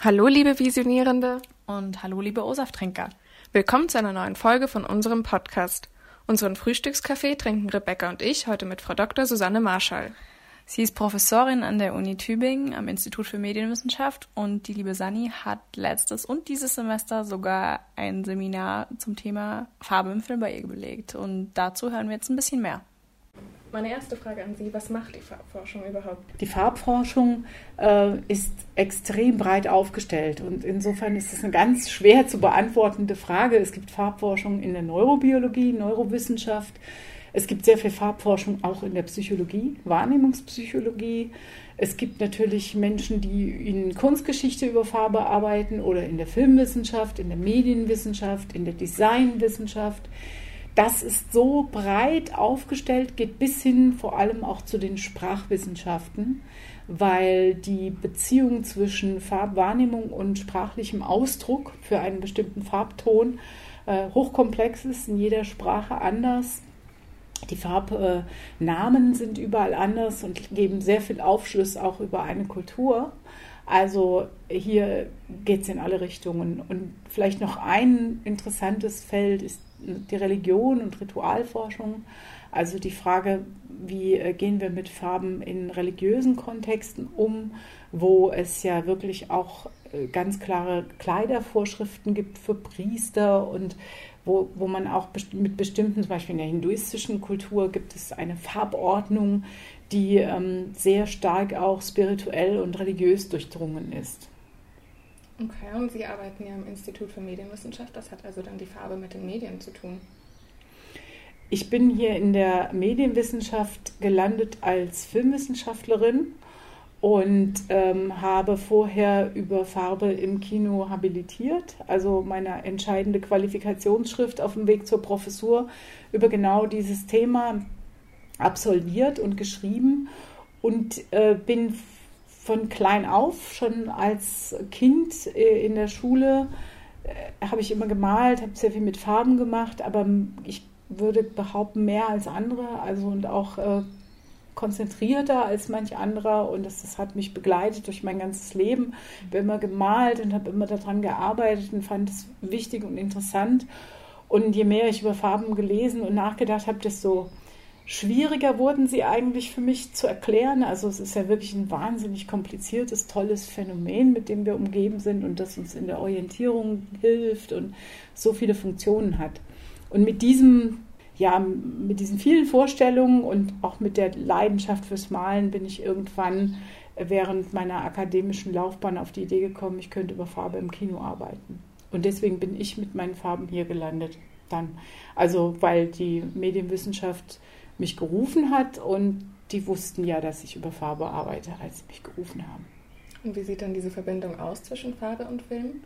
Hallo, liebe Visionierende. Und hallo, liebe O-Saft-Trinker. Willkommen zu einer neuen Folge von unserem Podcast. Unseren Frühstückskaffee trinken Rebecca und ich heute mit Frau Dr. Susanne Marschall. Sie ist Professorin an der Uni Tübingen am Institut für Medienwissenschaft und die liebe Sani hat letztes und dieses Semester sogar ein Seminar zum Thema Farbe im Film bei ihr belegt. Und dazu hören wir jetzt ein bisschen mehr. Meine erste Frage an Sie, was macht die Farbforschung überhaupt? Die Farbforschung äh, ist extrem breit aufgestellt und insofern ist es eine ganz schwer zu beantwortende Frage. Es gibt Farbforschung in der Neurobiologie, Neurowissenschaft. Es gibt sehr viel Farbforschung auch in der Psychologie, Wahrnehmungspsychologie. Es gibt natürlich Menschen, die in Kunstgeschichte über Farbe arbeiten oder in der Filmwissenschaft, in der Medienwissenschaft, in der Designwissenschaft das ist so breit aufgestellt, geht bis hin vor allem auch zu den Sprachwissenschaften, weil die Beziehung zwischen Farbwahrnehmung und sprachlichem Ausdruck für einen bestimmten Farbton äh, hochkomplex ist, in jeder Sprache anders. Die Farbnamen äh, sind überall anders und geben sehr viel Aufschluss auch über eine Kultur. Also hier geht es in alle Richtungen. Und vielleicht noch ein interessantes Feld ist die Religion und Ritualforschung. Also die Frage, wie äh, gehen wir mit Farben in religiösen Kontexten um, wo es ja wirklich auch äh, ganz klare Kleidervorschriften gibt für Priester und wo, wo man auch mit bestimmten, zum Beispiel in der hinduistischen Kultur gibt es eine Farbordnung, die ähm, sehr stark auch spirituell und religiös durchdrungen ist. Okay, und Sie arbeiten ja am Institut für Medienwissenschaft. Das hat also dann die Farbe mit den Medien zu tun. Ich bin hier in der Medienwissenschaft gelandet als Filmwissenschaftlerin und ähm, habe vorher über Farbe im Kino habilitiert, also meine entscheidende Qualifikationsschrift auf dem Weg zur Professur über genau dieses Thema absolviert und geschrieben und äh, bin von klein auf, schon als Kind äh, in der Schule, äh, habe ich immer gemalt, habe sehr viel mit Farben gemacht, aber ich würde behaupten, mehr als andere, also und auch äh, konzentrierter als manch anderer und das, das, hat mich begleitet durch mein ganzes Leben. Ich habe immer gemalt und habe immer daran gearbeitet und fand es wichtig und interessant. Und je mehr ich über Farben gelesen und nachgedacht habe, desto schwieriger wurden sie eigentlich für mich zu erklären. Also es ist ja wirklich ein wahnsinnig kompliziertes, tolles Phänomen, mit dem wir umgeben sind und das uns in der Orientierung hilft und so viele Funktionen hat. Und mit diesem ja, mit diesen vielen Vorstellungen und auch mit der Leidenschaft fürs Malen bin ich irgendwann während meiner akademischen Laufbahn auf die Idee gekommen, ich könnte über Farbe im Kino arbeiten. Und deswegen bin ich mit meinen Farben hier gelandet. Dann. Also, weil die Medienwissenschaft mich gerufen hat und die wussten ja, dass ich über Farbe arbeite, als sie mich gerufen haben. Und wie sieht dann diese Verbindung aus zwischen Farbe und Film?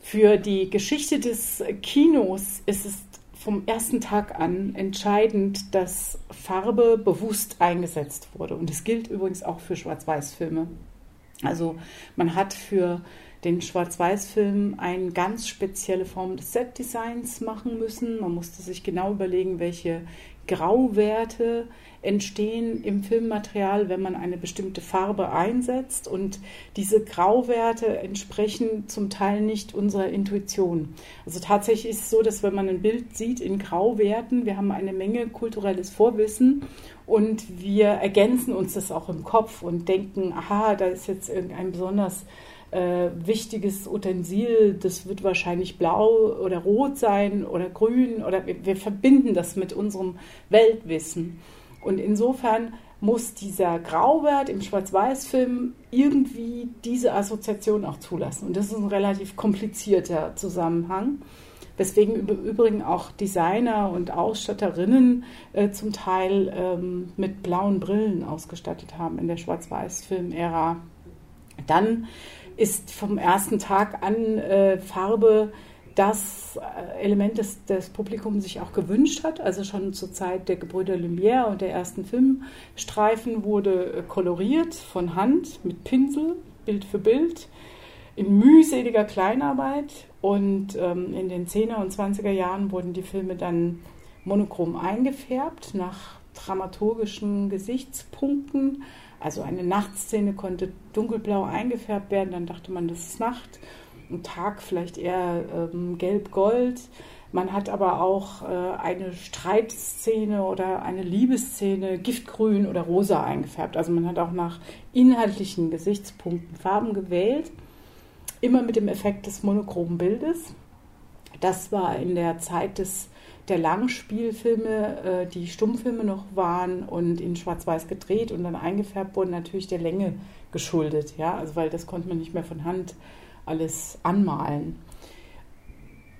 Für die Geschichte des Kinos ist es vom ersten Tag an entscheidend, dass Farbe bewusst eingesetzt wurde. Und das gilt übrigens auch für Schwarz-Weiß-Filme. Also man hat für den Schwarz-Weiß-Film eine ganz spezielle Form des Set-Designs machen müssen. Man musste sich genau überlegen, welche Grauwerte entstehen im Filmmaterial, wenn man eine bestimmte Farbe einsetzt. Und diese Grauwerte entsprechen zum Teil nicht unserer Intuition. Also tatsächlich ist es so, dass wenn man ein Bild sieht in Grauwerten, wir haben eine Menge kulturelles Vorwissen und wir ergänzen uns das auch im Kopf und denken, aha, da ist jetzt irgendein besonders äh, wichtiges Utensil, das wird wahrscheinlich blau oder rot sein oder grün oder wir, wir verbinden das mit unserem Weltwissen. Und insofern muss dieser Grauwert im Schwarz-Weiß-Film irgendwie diese Assoziation auch zulassen. Und das ist ein relativ komplizierter Zusammenhang, weswegen im Übrigen auch Designer und Ausstatterinnen äh, zum Teil ähm, mit blauen Brillen ausgestattet haben in der Schwarz-Weiß-Film-Ära. Dann ist vom ersten Tag an äh, Farbe das äh, Element, das das Publikum sich auch gewünscht hat. Also schon zur Zeit der Gebrüder Lumière und der ersten Filmstreifen wurde äh, koloriert von Hand mit Pinsel, Bild für Bild, in mühseliger Kleinarbeit. Und ähm, in den 10er und 20er Jahren wurden die Filme dann monochrom eingefärbt nach dramaturgischen Gesichtspunkten Also eine Nachtszene konnte dunkelblau eingefärbt werden, dann dachte man, das ist Nacht. Ein Tag vielleicht eher ähm, gelb-gold. Man hat aber auch äh, eine Streitszene oder eine Liebesszene giftgrün oder rosa eingefärbt. Also man hat auch nach inhaltlichen Gesichtspunkten Farben gewählt. Immer mit dem Effekt des monochromen Bildes. Das war in der Zeit des, der Langspielfilme, äh, die Stummfilme noch waren und in Schwarz-Weiß gedreht und dann eingefärbt wurden, natürlich der Länge geschuldet. Ja? Also weil das konnte man nicht mehr von Hand alles anmalen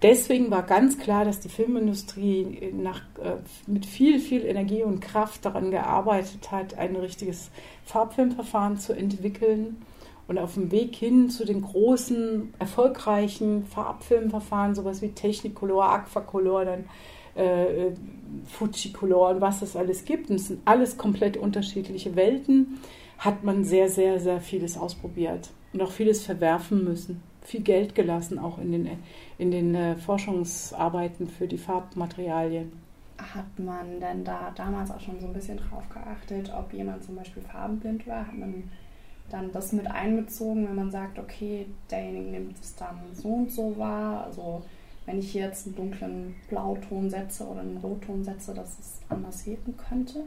deswegen war ganz klar, dass die Filmindustrie nach, äh, mit viel, viel Energie und Kraft daran gearbeitet hat, ein richtiges Farbfilmverfahren zu entwickeln. Und auf dem Weg hin zu den großen, erfolgreichen Farbfilmverfahren, sowas wie Technicolor, Aquacolor, dann äh, Fujicolor und was es alles gibt, und es sind alles komplett unterschiedliche Welten, hat man sehr, sehr, sehr vieles ausprobiert und auch vieles verwerfen müssen viel Geld gelassen, auch in den, in den äh, Forschungsarbeiten für die Farbmaterialien. Hat man denn da damals auch schon so ein bisschen drauf geachtet, ob jemand zum Beispiel farbenblind war? Hat man dann das mit einbezogen, wenn man sagt, okay, derjenige nimmt es dann so und so wahr? Also wenn ich jetzt einen dunklen Blauton setze oder einen Rotton setze, dass es anders wirken könnte?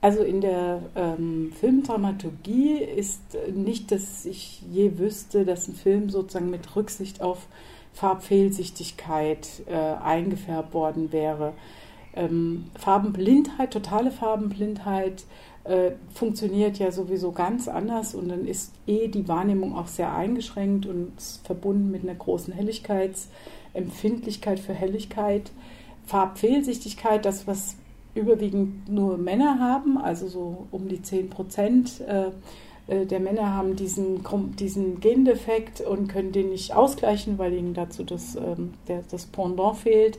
Also in der ähm, Filmdramaturgie ist nicht, dass ich je wüsste, dass ein Film sozusagen mit Rücksicht auf Farbfehlsichtigkeit äh, eingefärbt worden wäre. Ähm, Farbenblindheit, totale Farbenblindheit äh, funktioniert ja sowieso ganz anders und dann ist eh die Wahrnehmung auch sehr eingeschränkt und verbunden mit einer großen Helligkeitsempfindlichkeit für Helligkeit. Farbfehlsichtigkeit, das, was überwiegend nur Männer haben, also so um die 10 Prozent äh, äh, der Männer haben diesen, diesen Gendefekt und können den nicht ausgleichen, weil ihnen dazu das, ähm, das Pendant fehlt.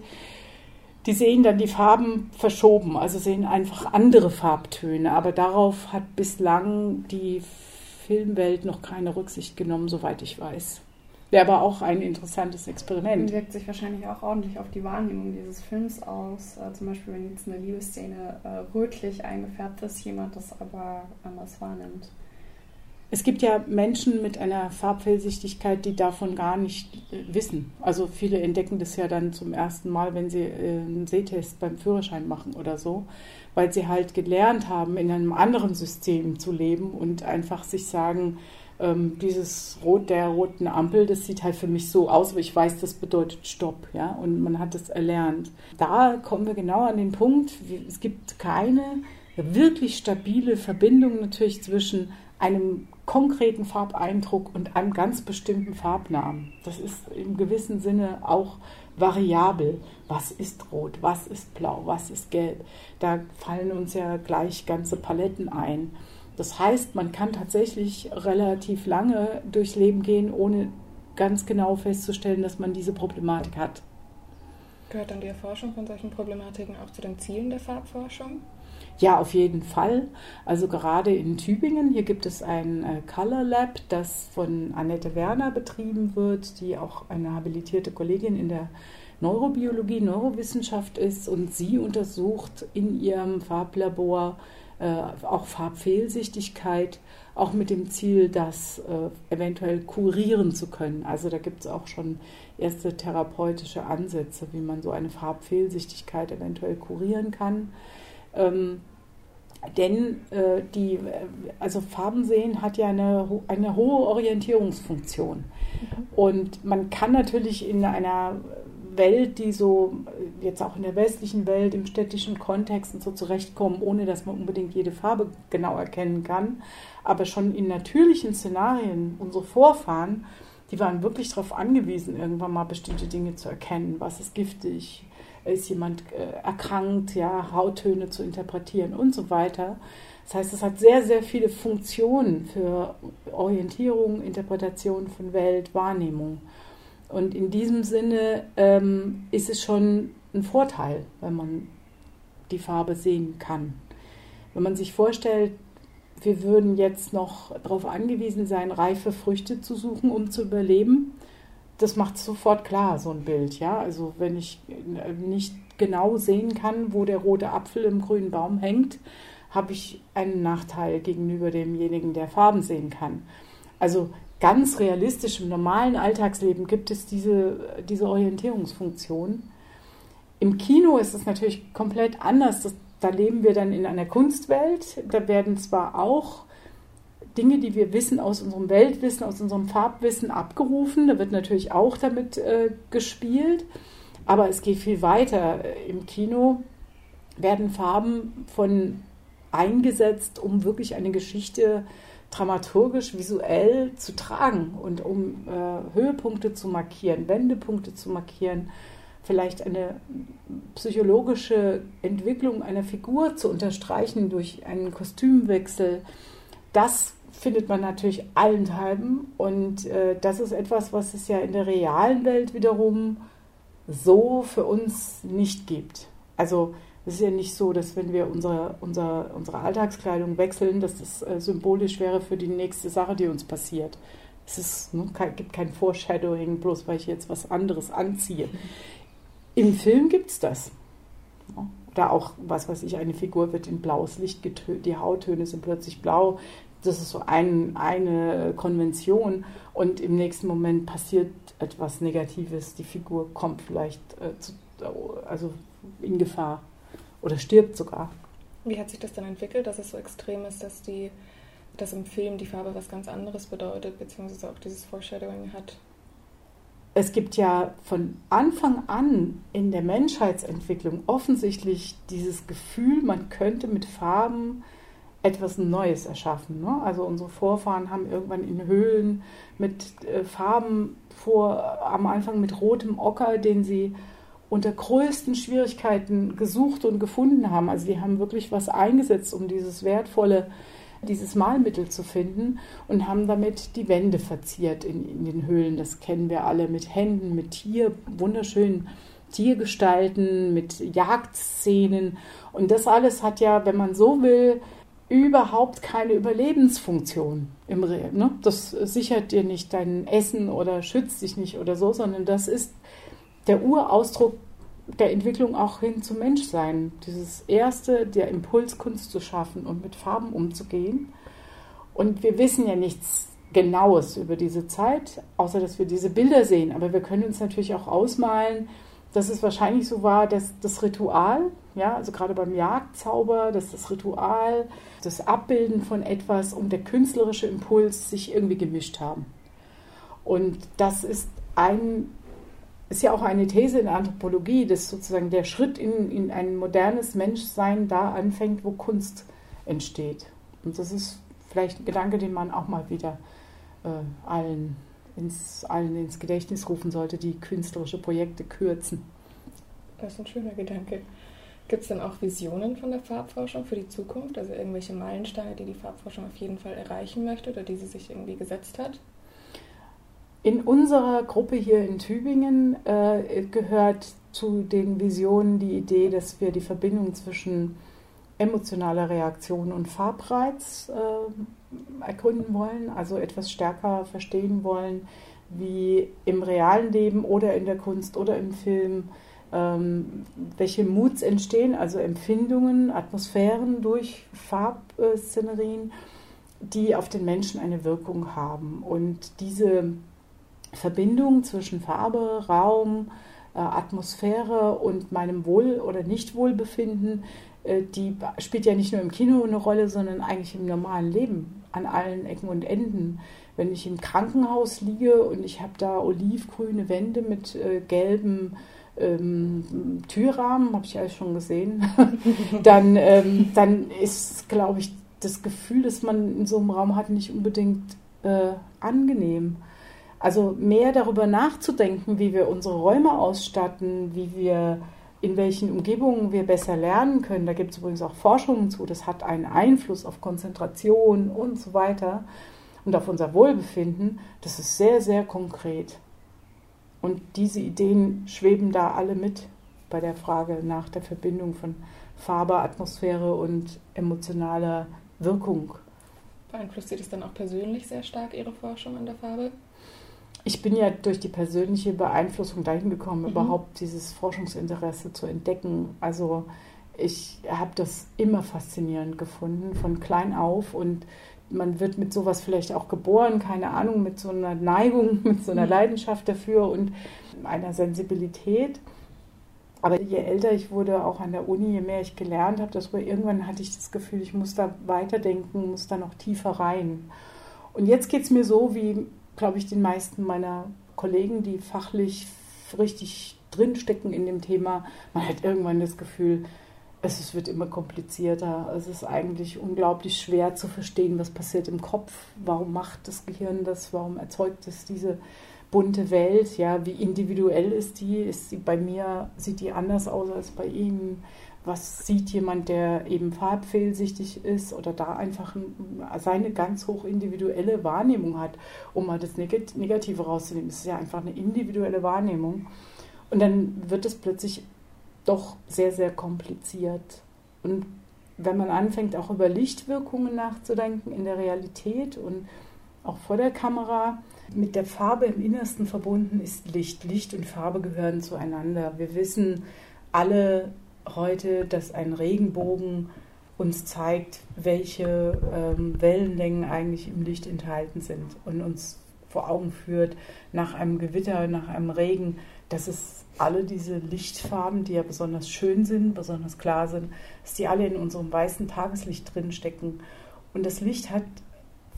Die sehen dann die Farben verschoben, also sehen einfach andere Farbtöne. Aber darauf hat bislang die Filmwelt noch keine Rücksicht genommen, soweit ich weiß. Wäre aber auch ein interessantes Experiment. Und wirkt sich wahrscheinlich auch ordentlich auf die Wahrnehmung dieses Films aus. Äh, zum Beispiel, wenn jetzt eine Liebesszene äh, rötlich eingefärbt ist, jemand das aber anders wahrnimmt. Es gibt ja Menschen mit einer Farbfehlsichtigkeit, die davon gar nicht äh, wissen. Also viele entdecken das ja dann zum ersten Mal, wenn sie äh, einen Sehtest beim Führerschein machen oder so, weil sie halt gelernt haben, in einem anderen System zu leben und einfach sich sagen, ähm, dieses Rot der roten Ampel, das sieht halt für mich so aus, aber ich weiß, das bedeutet Stopp, ja, und man hat es erlernt. Da kommen wir genau an den Punkt, es gibt keine wirklich stabile Verbindung natürlich zwischen einem konkreten Farbeindruck und einem ganz bestimmten Farbnamen. Das ist im gewissen Sinne auch variabel. Was ist rot, was ist blau, was ist gelb? Da fallen uns ja gleich ganze Paletten ein. Das heißt, man kann tatsächlich relativ lange durchs Leben gehen, ohne ganz genau festzustellen, dass man diese Problematik hat. Gehört dann die Erforschung von solchen Problematiken auch zu den Zielen der Farbforschung? Ja, auf jeden Fall. Also gerade in Tübingen, hier gibt es ein äh, Color Lab, das von Annette Werner betrieben wird, die auch eine habilitierte Kollegin in der Neurobiologie, Neurowissenschaft ist und sie untersucht in ihrem Farblabor äh, auch Farbfehlsichtigkeit, auch mit dem Ziel, das äh, eventuell kurieren zu können. Also da gibt es auch schon erste therapeutische Ansätze, wie man so eine Farbfehlsichtigkeit eventuell kurieren kann. Ähm, denn äh, die, äh, also Farben sehen hat ja eine, eine hohe Orientierungsfunktion. Mhm. Und man kann natürlich in einer Welt, die so jetzt auch in der westlichen Welt im städtischen Kontext und so zurechtkommen, ohne dass man unbedingt jede Farbe genau erkennen kann. Aber schon in natürlichen Szenarien, unsere Vorfahren, die waren wirklich darauf angewiesen, irgendwann mal bestimmte Dinge zu erkennen. Was ist giftig? Ist jemand äh, erkrankt? Ja, Hauttöne zu interpretieren und so weiter. Das heißt, es hat sehr, sehr viele Funktionen für Orientierung, Interpretation von Welt, Wahrnehmung. Und in diesem Sinne ähm, ist es schon ein Vorteil, wenn man die Farbe sehen kann. Wenn man sich vorstellt, wir würden jetzt noch darauf angewiesen sein, reife Früchte zu suchen, um zu überleben, das macht sofort klar, so ein Bild. Ja? Also wenn ich nicht genau sehen kann, wo der rote Apfel im grünen Baum hängt, habe ich einen Nachteil gegenüber demjenigen, der Farben sehen kann. Also ganz realistisch im normalen Alltagsleben gibt es diese, diese Orientierungsfunktion. Im Kino ist es natürlich komplett anders. Das, da leben wir dann in einer Kunstwelt. Da werden zwar auch Dinge, die wir wissen aus unserem Weltwissen, aus unserem Farbwissen abgerufen. Da wird natürlich auch damit äh, gespielt. Aber es geht viel weiter. Im Kino werden Farben von eingesetzt, um wirklich eine Geschichte dramaturgisch, visuell zu tragen und um äh, Höhepunkte zu markieren, Wendepunkte zu markieren, vielleicht eine psychologische Entwicklung einer Figur zu unterstreichen durch einen Kostümwechsel. Das findet man natürlich allenthalben und äh, das ist etwas, was es ja in der realen Welt wiederum so für uns nicht gibt. Also es ist ja nicht so, dass wenn wir unsere, unsere, unsere Alltagskleidung wechseln, dass das äh, symbolisch wäre für die nächste Sache, die uns passiert. Es ist, ne, kein, gibt kein Foreshadowing, bloß weil ich jetzt was anderes anziehe. Im Film gibt es das. Oder auch, was weiß ich, eine Figur wird in blaues Licht getönt, die Hauttöne sind plötzlich blau. Das ist so ein, eine Konvention. Und im nächsten Moment passiert etwas Negatives. Die Figur kommt vielleicht äh, zu, also in Gefahr oder stirbt sogar. Wie hat sich das dann entwickelt, dass es so extrem ist, dass die dass im Film die Farbe was ganz anderes bedeutet, beziehungsweise auch dieses Foreshadowing hat? Es gibt ja von Anfang an in der Menschheitsentwicklung offensichtlich dieses Gefühl, man könnte mit Farben etwas Neues erschaffen. Ne? Also unsere Vorfahren haben irgendwann in Höhlen mit äh, Farben vor, am Anfang mit rotem Ocker, den sie unter größten Schwierigkeiten gesucht und gefunden haben. Also die haben wirklich was eingesetzt, um dieses wertvolle, dieses Malmittel zu finden und haben damit die Wände verziert in, in den Höhlen. Das kennen wir alle mit Händen, mit Tier, wunderschönen Tiergestalten, mit Jagdszenen. Und das alles hat ja, wenn man so will, überhaupt keine Überlebensfunktion im Real. Ne? Das sichert dir nicht dein Essen oder schützt dich nicht oder so, sondern das ist der Urausdruck der Entwicklung auch hin zum Menschsein. Dieses erste, der Impuls, Kunst zu schaffen und mit Farben umzugehen. Und wir wissen ja nichts Genaues über diese Zeit, außer dass wir diese Bilder sehen. Aber wir können uns natürlich auch ausmalen, dass es wahrscheinlich so war, dass das Ritual, ja, also gerade beim Jagdzauber, dass das Ritual, das Abbilden von etwas und der künstlerische Impuls sich irgendwie gemischt haben. Und das ist ein ist ja auch eine These in der Anthropologie, dass sozusagen der Schritt in, in ein modernes Menschsein da anfängt, wo Kunst entsteht. Und das ist vielleicht ein Gedanke, den man auch mal wieder äh, allen, ins, allen ins Gedächtnis rufen sollte, die künstlerische Projekte kürzen. Das ist ein schöner Gedanke. Gibt es dann auch Visionen von der Farbforschung für die Zukunft? Also irgendwelche Meilensteine, die die Farbforschung auf jeden Fall erreichen möchte oder die sie sich irgendwie gesetzt hat? In unserer Gruppe hier in Tübingen äh, gehört zu den Visionen die Idee, dass wir die Verbindung zwischen emotionaler Reaktion und Farbreiz äh, ergründen wollen, also etwas stärker verstehen wollen, wie im realen Leben oder in der Kunst oder im Film, ähm, welche Moods entstehen, also Empfindungen, Atmosphären durch Farbszenerien, die auf den Menschen eine Wirkung haben. Und diese Verbindung zwischen Farbe, Raum, äh, Atmosphäre und meinem Wohl- oder Nichtwohlbefinden, äh, die spielt ja nicht nur im Kino eine Rolle, sondern eigentlich im normalen Leben an allen Ecken und Enden. Wenn ich im Krankenhaus liege und ich habe da olivgrüne Wände mit äh, gelben ähm, Türrahmen, habe ich alles schon gesehen, dann, ähm, dann ist, glaube ich, das Gefühl, das man in so einem Raum hat, nicht unbedingt äh, angenehm. Also mehr darüber nachzudenken, wie wir unsere Räume ausstatten, wie wir in welchen Umgebungen wir besser lernen können. Da gibt es übrigens auch Forschungen zu. Das hat einen Einfluss auf Konzentration und so weiter und auf unser Wohlbefinden. Das ist sehr, sehr konkret. Und diese Ideen schweben da alle mit bei der Frage nach der Verbindung von Farbe, Atmosphäre und emotionaler Wirkung. Beeinflusst Sie das dann auch persönlich sehr stark, Ihre Forschung an der Farbe? Ich bin ja durch die persönliche Beeinflussung dahin gekommen, mhm. überhaupt dieses Forschungsinteresse zu entdecken. Also ich habe das immer faszinierend gefunden, von klein auf. Und man wird mit sowas vielleicht auch geboren, keine Ahnung, mit so einer Neigung, mit so einer mhm. Leidenschaft dafür und einer Sensibilität. Aber je älter ich wurde, auch an der Uni, je mehr ich gelernt habe, desto irgendwann hatte ich das Gefühl, ich muss da weiterdenken, muss da noch tiefer rein. Und jetzt geht es mir so, wie, glaube ich, den meisten meiner Kollegen, die fachlich richtig drinstecken in dem Thema. Man hat irgendwann das Gefühl, es, wird immer komplizierter. Es ist eigentlich unglaublich schwer zu verstehen, was passiert im Kopf. Warum macht das Gehirn das? Warum erzeugt es diese bunte Welt? Ja, wie individuell ist die? Ist sie bei mir, sieht die anders aus als bei Ihnen? Was sieht jemand, der eben farbfehlsichtig ist oder da einfach seine ganz hoch individuelle Wahrnehmung hat, um mal das Negative rauszunehmen. Es ist ja einfach eine individuelle Wahrnehmung. Und dann wird es plötzlich doch sehr, sehr kompliziert. Und wenn man anfängt, auch über Lichtwirkungen nachzudenken in der Realität und auch vor der Kamera, mit der Farbe im Innersten verbunden ist Licht. Licht und Farbe gehören zueinander. Wir wissen alle, heute, dass ein Regenbogen uns zeigt, welche ähm, Wellenlängen eigentlich im Licht enthalten sind und uns vor Augen führt, nach einem Gewitter, nach einem Regen, dass es alle diese Lichtfarben, die ja besonders schön sind, besonders klar sind, dass die alle in unserem weißen Tageslicht drinstecken. Und das Licht hat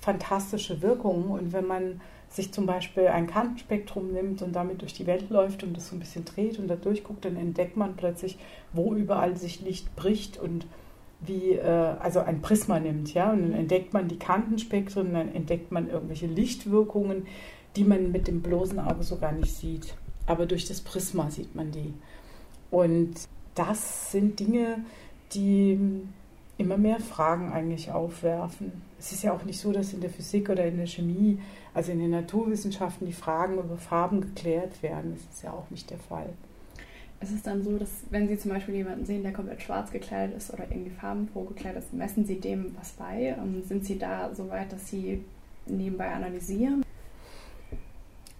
fantastische Wirkungen. Und wenn man sich zum Beispiel ein Kantenspektrum nimmt und damit durch die Welt läuft und das so ein bisschen dreht und da durchguckt, dann entdeckt man plötzlich, wo überall sich Licht bricht und wie, äh, also ein Prisma nimmt, ja, und dann entdeckt man die Kantenspektren, dann entdeckt man irgendwelche Lichtwirkungen, die man mit dem bloßen Auge so gar nicht sieht. Aber durch das Prisma sieht man die. Und das sind Dinge, die immer mehr Fragen eigentlich aufwerfen. Es ist ja auch nicht so, dass in der Physik oder in der Chemie, also in den Naturwissenschaften, die Fragen über Farben geklärt werden. Das ist ja auch nicht der Fall. Es ist dann so, dass wenn Sie zum Beispiel jemanden sehen, der komplett schwarz gekleidet ist oder irgendwie farbenfroh gekleidet ist, messen Sie dem was bei? Sind Sie da so weit, dass Sie nebenbei analysieren?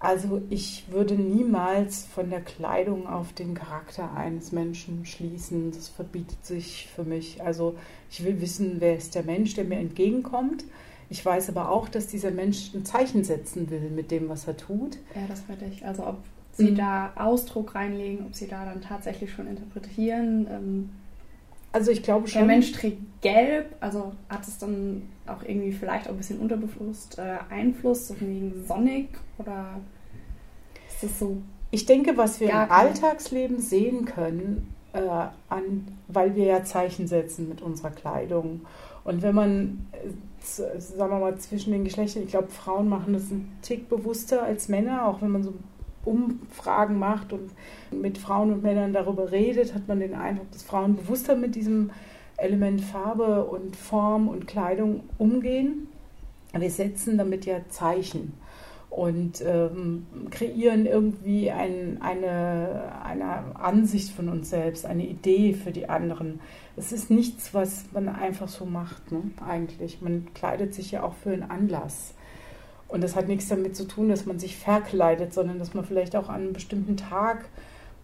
Also ich würde niemals von der Kleidung auf den Charakter eines Menschen schließen. Das verbietet sich für mich. Also ich will wissen, wer ist der Mensch, der mir entgegenkommt. Ich weiß aber auch, dass dieser Mensch ein Zeichen setzen will mit dem, was er tut. Ja, das würde ich. Also ob Sie mhm. da Ausdruck reinlegen, ob Sie da dann tatsächlich schon interpretieren. Ähm, also ich glaube schon. Der Mensch trägt gelb, also hat es dann auch irgendwie vielleicht auch ein bisschen unterbewusst äh, Einfluss, so wegen sonnig oder ist das so? Ich denke, was wir im Alltagsleben sehen können, äh, an, weil wir ja Zeichen setzen mit unserer Kleidung. Und wenn man, äh, sagen wir mal, zwischen den Geschlechtern, ich glaube, Frauen machen das einen Tick bewusster als Männer, auch wenn man so Umfragen macht und mit Frauen und Männern darüber redet, hat man den Eindruck, dass Frauen bewusster mit diesem Element Farbe und Form und Kleidung umgehen. Wir setzen damit ja Zeichen und ähm, kreieren irgendwie ein, eine, eine Ansicht von uns selbst, eine Idee für die anderen. Es ist nichts, was man einfach so macht, ne? eigentlich. Man kleidet sich ja auch für einen Anlass. Und das hat nichts damit zu tun, dass man sich verkleidet, sondern dass man vielleicht auch an einem bestimmten Tag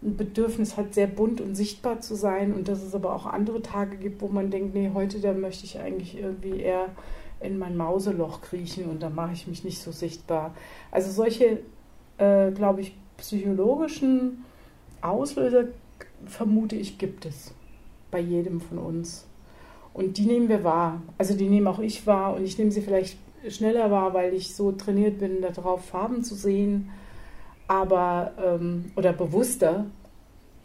ein Bedürfnis hat, sehr bunt und sichtbar zu sein und dass es aber auch andere Tage gibt, wo man denkt, nee, heute, da möchte ich eigentlich irgendwie eher in mein Mauseloch kriechen und da mache ich mich nicht so sichtbar. Also solche, äh, glaube ich, psychologischen Auslöser, vermute ich, gibt es bei jedem von uns. Und die nehmen wir wahr. Also die nehme auch ich wahr und ich nehme sie vielleicht schneller war, weil ich so trainiert bin, darauf Farben zu sehen, aber ähm, oder bewusster.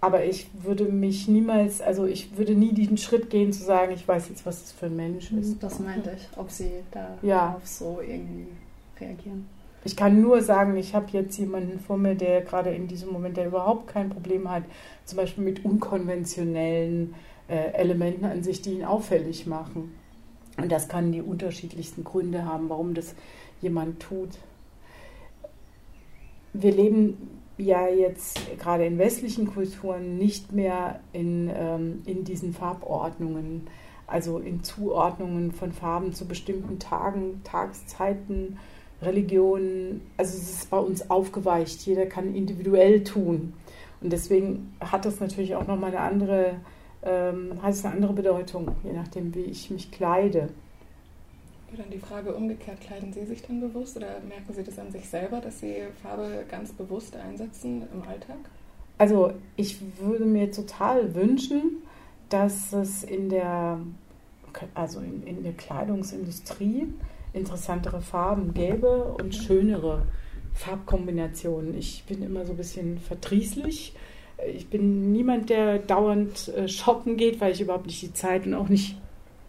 Aber ich würde mich niemals, also ich würde nie diesen Schritt gehen zu sagen, ich weiß jetzt, was das für ein Mensch ist. Das meinte ich, ob sie da ja. auf so irgendwie reagieren. Ich kann nur sagen, ich habe jetzt jemanden vor mir, der gerade in diesem Moment, der überhaupt kein Problem hat, zum Beispiel mit unkonventionellen äh, Elementen an sich, die ihn auffällig machen. Und das kann die unterschiedlichsten Gründe haben, warum das jemand tut. Wir leben ja jetzt gerade in westlichen Kulturen nicht mehr in, ähm, in diesen Farbordnungen, also in Zuordnungen von Farben zu bestimmten Tagen, Tageszeiten, Religionen. Also es ist bei uns aufgeweicht. Jeder kann individuell tun. Und deswegen hat das natürlich auch nochmal eine andere ähm, hat es eine andere Bedeutung, je nachdem, wie ich mich kleide. Ja, dann die Frage umgekehrt, kleiden Sie sich dann bewusst oder merken Sie das an sich selber, dass Sie Farbe ganz bewusst einsetzen im Alltag? Also ich würde mir total wünschen, dass es in der, also in, in der Kleidungsindustrie interessantere Farben gäbe und schönere Farbkombinationen. Ich bin immer so ein bisschen verdrießlich. Ich bin niemand, der dauernd äh, shoppen geht, weil ich überhaupt nicht die Zeit und auch nicht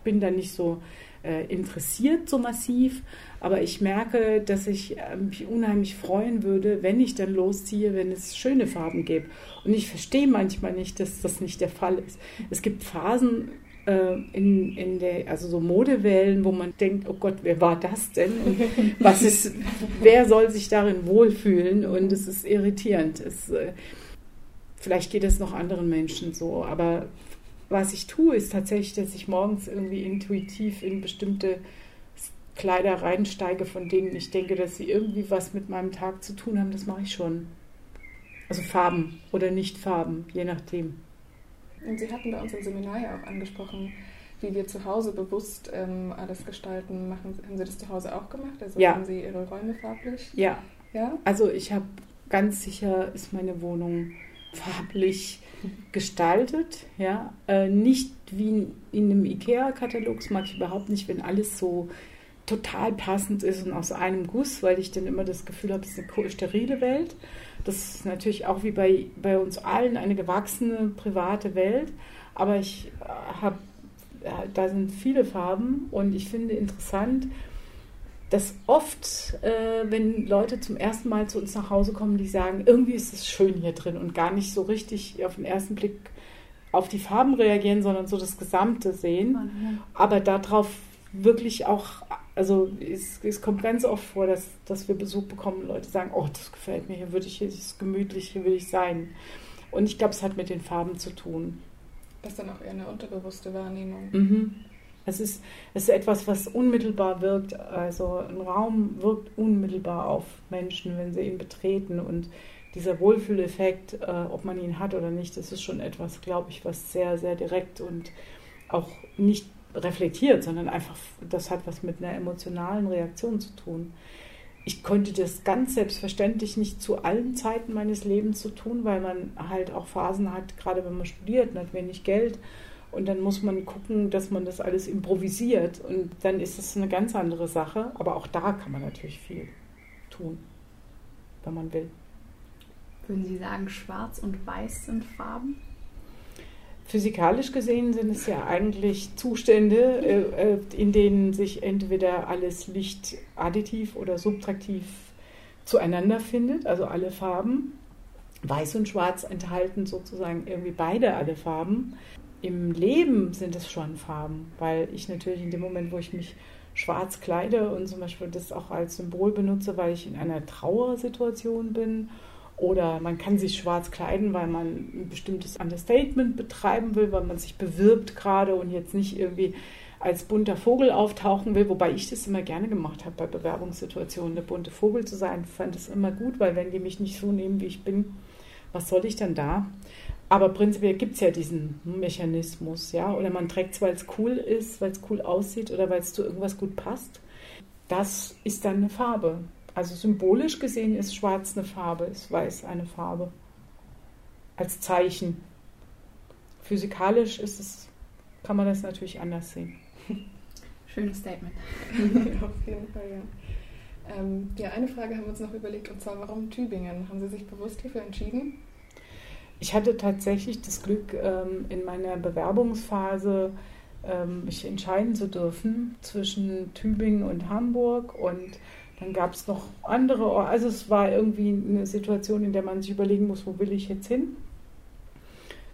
bin da nicht so äh, interessiert so massiv. Aber ich merke, dass ich äh, mich unheimlich freuen würde, wenn ich dann losziehe, wenn es schöne Farben gibt. Und ich verstehe manchmal nicht, dass das nicht der Fall ist. Es gibt Phasen äh, in, in der, also so Modewellen, wo man denkt, oh Gott, wer war das denn? Und was ist, wer soll sich darin wohlfühlen? Und es ist irritierend. Es, vielleicht geht es noch anderen Menschen so, aber was ich tue, ist tatsächlich, dass ich morgens irgendwie intuitiv in bestimmte Kleider reinsteige, von denen ich denke, dass sie irgendwie was mit meinem Tag zu tun haben. Das mache ich schon. Also Farben oder nicht Farben, je nachdem. Und Sie hatten bei uns im Seminar ja auch angesprochen, wie wir zu Hause bewusst ähm, alles gestalten. Machen, haben Sie das zu Hause auch gemacht? Also ja. haben Sie Ihre Räume farblich? Ja. ja? Also ich habe ganz sicher, ist meine Wohnung farblich gestaltet. Ja? Äh, nicht wie in einem IKEA-Katalog, das mag ich überhaupt nicht, wenn alles so total passend ist und aus einem Guss, weil ich dann immer das Gefühl habe, es ist eine sterile Welt. Das ist natürlich auch wie bei, bei uns allen eine gewachsene private Welt, aber ich äh, habe, da sind viele Farben und ich finde interessant, dass oft, äh, wenn Leute zum ersten Mal zu uns nach Hause kommen, die sagen, irgendwie ist es schön hier drin und gar nicht so richtig auf den ersten Blick auf die Farben reagieren, sondern so das Gesamte sehen. Aber darauf wirklich auch, also es, es, kommt ganz oft vor, dass, dass wir Besuch bekommen, Leute sagen, oh, das gefällt mir, hier würde ich, hier ist gemütlich, hier will ich sein. Und ich glaube, es hat mit den Farben zu tun. Das ist dann auch eher eine unterbewusste Wahrnehmung. Mhm. Es ist, es ist etwas, was unmittelbar wirkt. Also ein Raum wirkt unmittelbar auf Menschen, wenn sie ihn betreten. Und dieser Wohlfühleffekt, äh, ob man ihn hat oder nicht, das ist schon etwas, glaube ich, was sehr, sehr direkt und auch nicht reflektiert, sondern einfach, das hat was mit einer emotionalen Reaktion zu tun. Ich konnte das ganz selbstverständlich nicht zu allen Zeiten meines Lebens zu tun, weil man halt auch Phasen hat, gerade wenn man studiert und hat wenig Geld und dann muss man gucken, dass man das alles improvisiert. Und dann ist es eine ganz andere Sache. Aber auch da kann man natürlich viel tun, wenn man will. Würden Sie sagen, schwarz und weiß sind Farben? Physikalisch gesehen sind es ja eigentlich Zustände, äh, äh, in denen sich entweder alles Licht additiv oder subtraktiv zueinander findet, also alle Farben. Weiß und Schwarz enthalten sozusagen irgendwie beide alle Farben im Leben sind es schon Farben, weil ich natürlich in dem Moment, wo ich mich schwarz kleide und zum Beispiel das auch als Symbol benutze, weil ich in einer Trauersituation bin oder man kann sich schwarz kleiden, weil man ein bestimmtes Understatement betreiben will, weil man sich bewirbt gerade und jetzt nicht irgendwie als bunter Vogel auftauchen will, wobei ich das immer gerne gemacht habe bei Bewerbungssituationen, der bunte Vogel zu sein, fand es immer gut, weil wenn die mich nicht so nehmen, wie ich bin, was soll ich dann da? Aber prinzipiell gibt es ja diesen Mechanismus, ja. Oder man trägt es, weil es cool ist, weil es cool aussieht oder weil es zu irgendwas gut passt. Das ist dann eine Farbe. Also symbolisch gesehen ist schwarz eine Farbe, ist weiß eine Farbe. Als Zeichen. Physikalisch ist es, kann man das natürlich anders sehen. Schönes Statement. Auf jeden Fall, ja. Ähm, ja, eine Frage haben wir uns noch überlegt, und zwar, warum Tübingen? Haben Sie sich bewusst hierfür entschieden? Ich hatte tatsächlich das Glück, ähm, in meiner Bewerbungsphase ähm, mich entscheiden zu dürfen zwischen Tübingen und Hamburg und dann gab es noch andere. Also es war irgendwie eine Situation, in der man sich überlegen muss, wo will ich jetzt hin.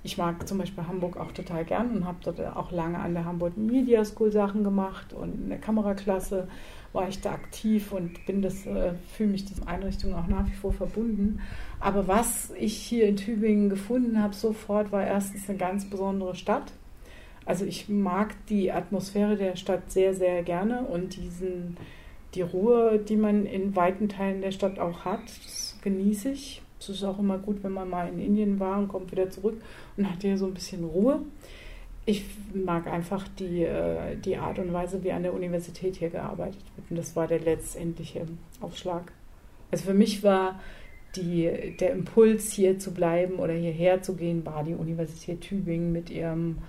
Ich mag zum Beispiel Hamburg auch total gern und habe dort auch lange an der Hamburg Media School Sachen gemacht und in der Kameraklasse war ich da aktiv und bin das, äh, fühle mich dieser Einrichtung auch nach wie vor verbunden. Aber was ich hier in Tübingen gefunden habe sofort, war erstens eine ganz besondere Stadt. Also ich mag die Atmosphäre der Stadt sehr, sehr gerne und diesen, die Ruhe, die man in weiten Teilen der Stadt auch hat, das genieße ich. Es ist auch immer gut, wenn man mal in Indien war und kommt wieder zurück und hat hier so ein bisschen Ruhe. Ich mag einfach die, äh, die Art und Weise, wie an der Universität hier gearbeitet wird. Und das war der letztendliche Aufschlag. Also für mich war die, der Impuls, hier zu bleiben oder hierher zu gehen, war die Universität Tübingen mit ihrem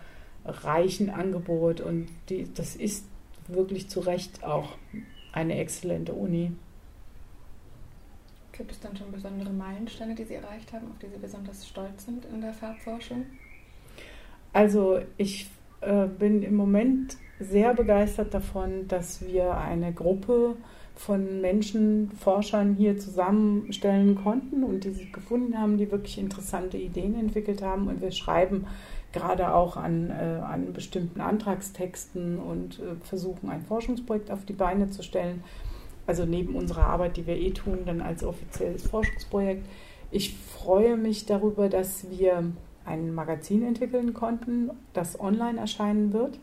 reichen Angebot. Und die, das ist wirklich zu Recht auch eine exzellente Uni. Gibt es dann schon besondere Meilensteine, die Sie erreicht haben, auf die Sie besonders stolz sind in der Farbforschung? Also ich äh, bin im Moment sehr begeistert davon, dass wir eine Gruppe von Menschen, Forschern hier zusammenstellen konnten und die sich gefunden haben, die wirklich interessante Ideen entwickelt haben. Und wir schreiben gerade auch an, äh, an bestimmten Antragstexten und äh, versuchen, ein Forschungsprojekt auf die Beine zu stellen. Also neben unserer Arbeit, die wir eh tun, dann als offizielles Forschungsprojekt. Ich freue mich darüber, dass wir ein Magazin entwickeln konnten, das online erscheinen wird.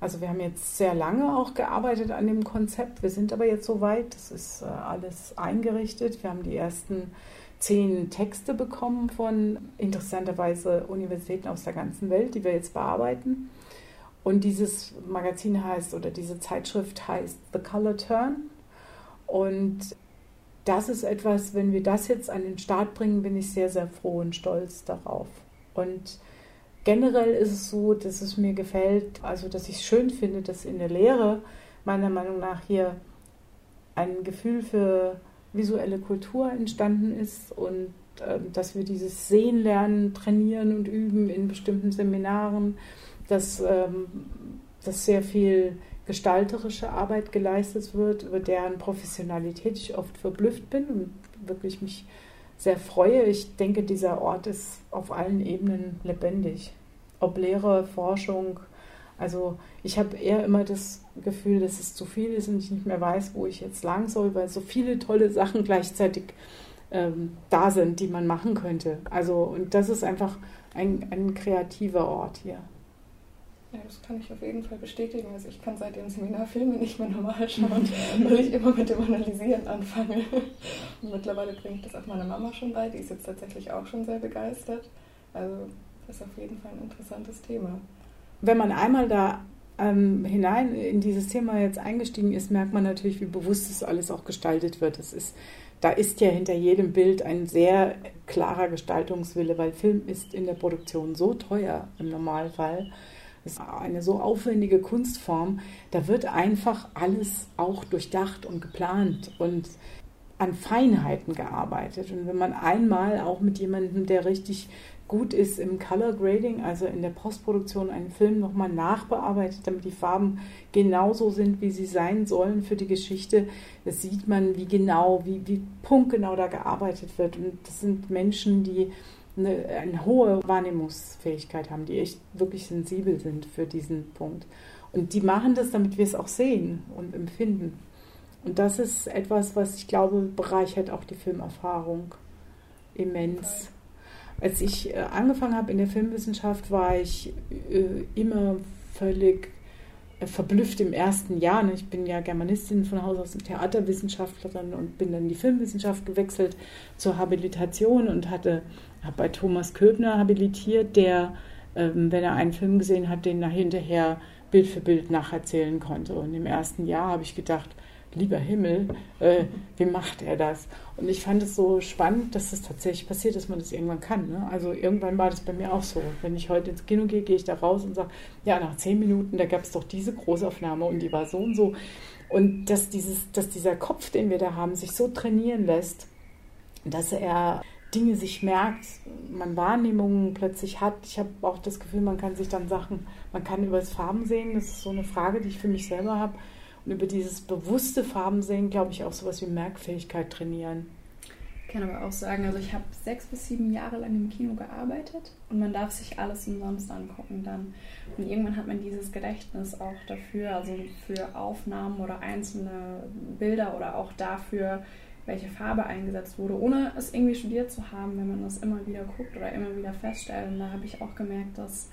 Also wir haben jetzt sehr lange auch gearbeitet an dem Konzept. Wir sind aber jetzt soweit. Das ist äh, alles eingerichtet. Wir haben die ersten zehn Texte bekommen von interessanterweise Universitäten aus der ganzen Welt, die wir jetzt bearbeiten. Und dieses Magazin heißt oder diese Zeitschrift heißt The Color Turn. Und das ist etwas, wenn wir das jetzt an den Start bringen, bin ich sehr, sehr froh und stolz darauf. Und generell ist es so, dass es mir gefällt, also dass ich es schön finde, dass in der Lehre meiner Meinung nach hier ein Gefühl für visuelle Kultur entstanden ist und äh, dass wir dieses Sehen lernen, trainieren und üben in bestimmten Seminaren, dass, ähm, dass sehr viel gestalterische Arbeit geleistet wird, über deren Professionalität ich oft verblüfft bin und wirklich mich sehr freue. Ich denke, dieser Ort ist auf allen Ebenen lebendig. Ob Lehre, Forschung. Also ich habe eher immer das Gefühl, dass es zu viel ist und ich nicht mehr weiß, wo ich jetzt lang soll, weil so viele tolle Sachen gleichzeitig ähm, da sind, die man machen könnte. Also und das ist einfach ein, ein kreativer Ort hier. Ja, das kann ich auf jeden Fall bestätigen. Also ich kann seit dem Seminar Filme nicht mehr normal schauen, weil ich immer mit dem Analysieren anfange. Und mittlerweile ich das auch meiner Mama schon bei. Die ist jetzt tatsächlich auch schon sehr begeistert. Also das ist auf jeden Fall ein interessantes Thema. Wenn man einmal da ähm, hinein in dieses Thema jetzt eingestiegen ist, merkt man natürlich, wie bewusst das alles auch gestaltet wird. Das ist, da ist ja hinter jedem Bild ein sehr klarer Gestaltungswille, weil Film ist in der Produktion so teuer im Normalfall ist eine so aufwendige Kunstform, da wird einfach alles auch durchdacht und geplant und an Feinheiten gearbeitet. Und wenn man einmal auch mit jemandem, der richtig gut ist im Color Grading, also in der Postproduktion einen Film nochmal nachbearbeitet, damit die Farben genauso sind, wie sie sein sollen für die Geschichte, das sieht man, wie genau, wie, wie punktgenau da gearbeitet wird. Und das sind Menschen, die eine, eine hohe Wahrnehmungsfähigkeit haben, die echt wirklich sensibel sind für diesen Punkt. Und die machen das, damit wir es auch sehen und empfinden. Und das ist etwas, was ich glaube, bereichert auch die Filmerfahrung immens. Als ich äh, angefangen habe in der Filmwissenschaft, war ich äh, immer völlig verblüfft im ersten Jahr. Ne? Ich bin ja Germanistin von Haus aus und Theaterwissenschaftlerin und bin dann in die Filmwissenschaft gewechselt zur Habilitation und hatte habe bei Thomas Köbner habilitiert, der, ähm, wenn er einen Film gesehen hat, den hinterher Bild für Bild nacherzählen konnte. Und im ersten Jahr habe ich gedacht, lieber Himmel, äh, wie macht er das? Und ich fand es so spannend, dass es das tatsächlich passiert, dass man das irgendwann kann. Ne? Also irgendwann war das bei mir auch so. Wenn ich heute ins Kino gehe, gehe ich da raus und sage, ja, nach zehn Minuten, da gab es doch diese Großaufnahme und die war so und so. Und dass, dieses, dass dieser Kopf, den wir da haben, sich so trainieren lässt, dass er Dinge sich merkt, man Wahrnehmungen plötzlich hat. Ich habe auch das Gefühl, man kann sich dann Sachen, man kann über das Farben sehen. Das ist so eine Frage, die ich für mich selber habe. Und über dieses bewusste Farben sehen, glaube ich, auch sowas wie Merkfähigkeit trainieren. Ich kann aber auch sagen, also ich habe sechs bis sieben Jahre lang im Kino gearbeitet und man darf sich alles umsonst angucken dann. Und irgendwann hat man dieses Gedächtnis auch dafür, also für Aufnahmen oder einzelne Bilder oder auch dafür, welche Farbe eingesetzt wurde, ohne es irgendwie studiert zu haben, wenn man das immer wieder guckt oder immer wieder feststellt. Und da habe ich auch gemerkt, dass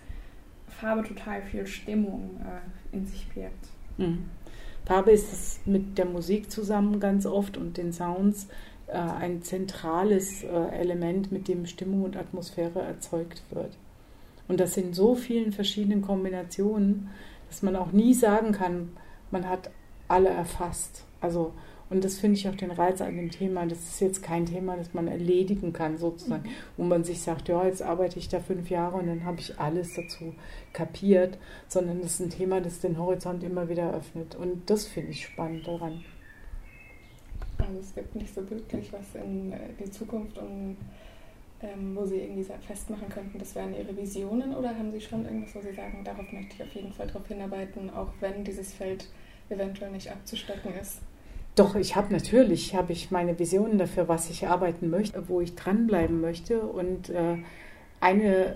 Farbe total viel Stimmung äh, in sich birgt. Mhm. Farbe ist es mit der Musik zusammen ganz oft und den Sounds äh, ein zentrales äh, Element, mit dem Stimmung und Atmosphäre erzeugt wird. Und das in so vielen verschiedenen Kombinationen, dass man auch nie sagen kann, man hat alle erfasst. Also, und das finde ich auch den Reiz an dem Thema. Das ist jetzt kein Thema, das man erledigen kann, sozusagen, mhm. wo man sich sagt, ja, jetzt arbeite ich da fünf Jahre und dann habe ich alles dazu kapiert, sondern das ist ein Thema, das den Horizont immer wieder öffnet. Und das finde ich spannend daran. Also es gibt nicht so wirklich was in äh, die Zukunft und ähm, wo Sie irgendwie festmachen könnten, das wären Ihre Visionen oder haben Sie schon irgendwas, wo Sie sagen, darauf möchte ich auf jeden Fall darauf hinarbeiten, auch wenn dieses Feld eventuell nicht abzustecken ist? Doch, ich habe natürlich, habe ich meine Visionen dafür, was ich arbeiten möchte, wo ich dranbleiben möchte. Und äh, eine äh,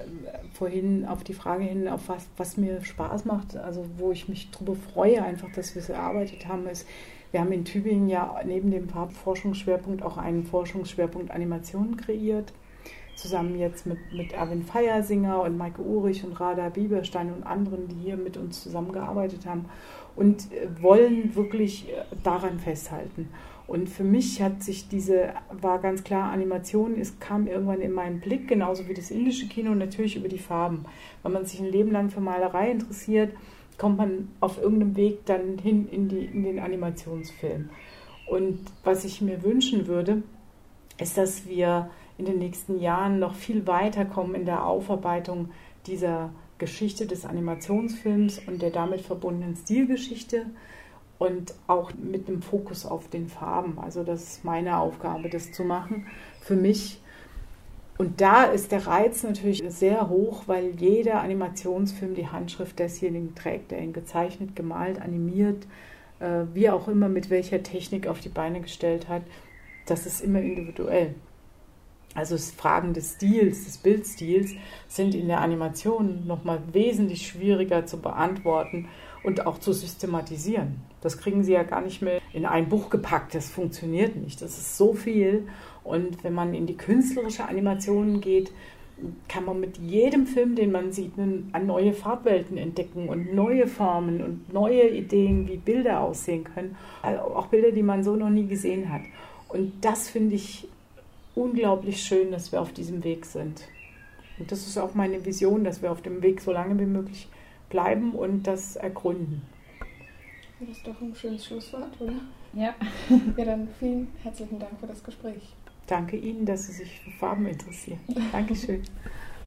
vorhin auf die Frage hin, auf was, was mir Spaß macht, also wo ich mich darüber freue, einfach, dass wir es erarbeitet haben, ist, wir haben in Tübingen ja neben dem Farbforschungsschwerpunkt auch einen Forschungsschwerpunkt Animation kreiert zusammen jetzt mit, mit Erwin Feiersinger und Maike Urich und Rada Bieberstein und anderen, die hier mit uns zusammengearbeitet haben und äh, wollen wirklich äh, daran festhalten. Und für mich hat sich diese, war ganz klar, Animation ist, kam irgendwann in meinen Blick, genauso wie das indische Kino, natürlich über die Farben. Wenn man sich ein Leben lang für Malerei interessiert, kommt man auf irgendeinem Weg dann hin in, die, in den Animationsfilm. Und was ich mir wünschen würde, ist, dass wir in den nächsten Jahren noch viel weiter kommen in der Aufarbeitung dieser Geschichte des Animationsfilms und der damit verbundenen Stilgeschichte und auch mit dem Fokus auf den Farben. Also das ist meine Aufgabe, das zu machen für mich. Und da ist der Reiz natürlich sehr hoch, weil jeder Animationsfilm die Handschrift desjenigen trägt, der ihn gezeichnet, gemalt, animiert, äh, wie auch immer, mit welcher Technik auf die Beine gestellt hat. Das ist immer individuell. Also Fragen des Stils, des Bildstils sind in der Animation nochmal wesentlich schwieriger zu beantworten und auch zu systematisieren. Das kriegen Sie ja gar nicht mehr in ein Buch gepackt. Das funktioniert nicht. Das ist so viel. Und wenn man in die künstlerische Animation geht, kann man mit jedem Film, den man sieht, neue Farbwelten entdecken und neue Formen und neue Ideen, wie Bilder aussehen können. Also auch Bilder, die man so noch nie gesehen hat. Und das finde ich unglaublich schön, dass wir auf diesem Weg sind. Und das ist auch meine Vision, dass wir auf dem Weg so lange wie möglich bleiben und das ergründen. Das ist doch ein schönes Schlusswort, oder? Ja. Ja, dann vielen herzlichen Dank für das Gespräch. Danke Ihnen, dass Sie sich für Farben interessieren. Dankeschön.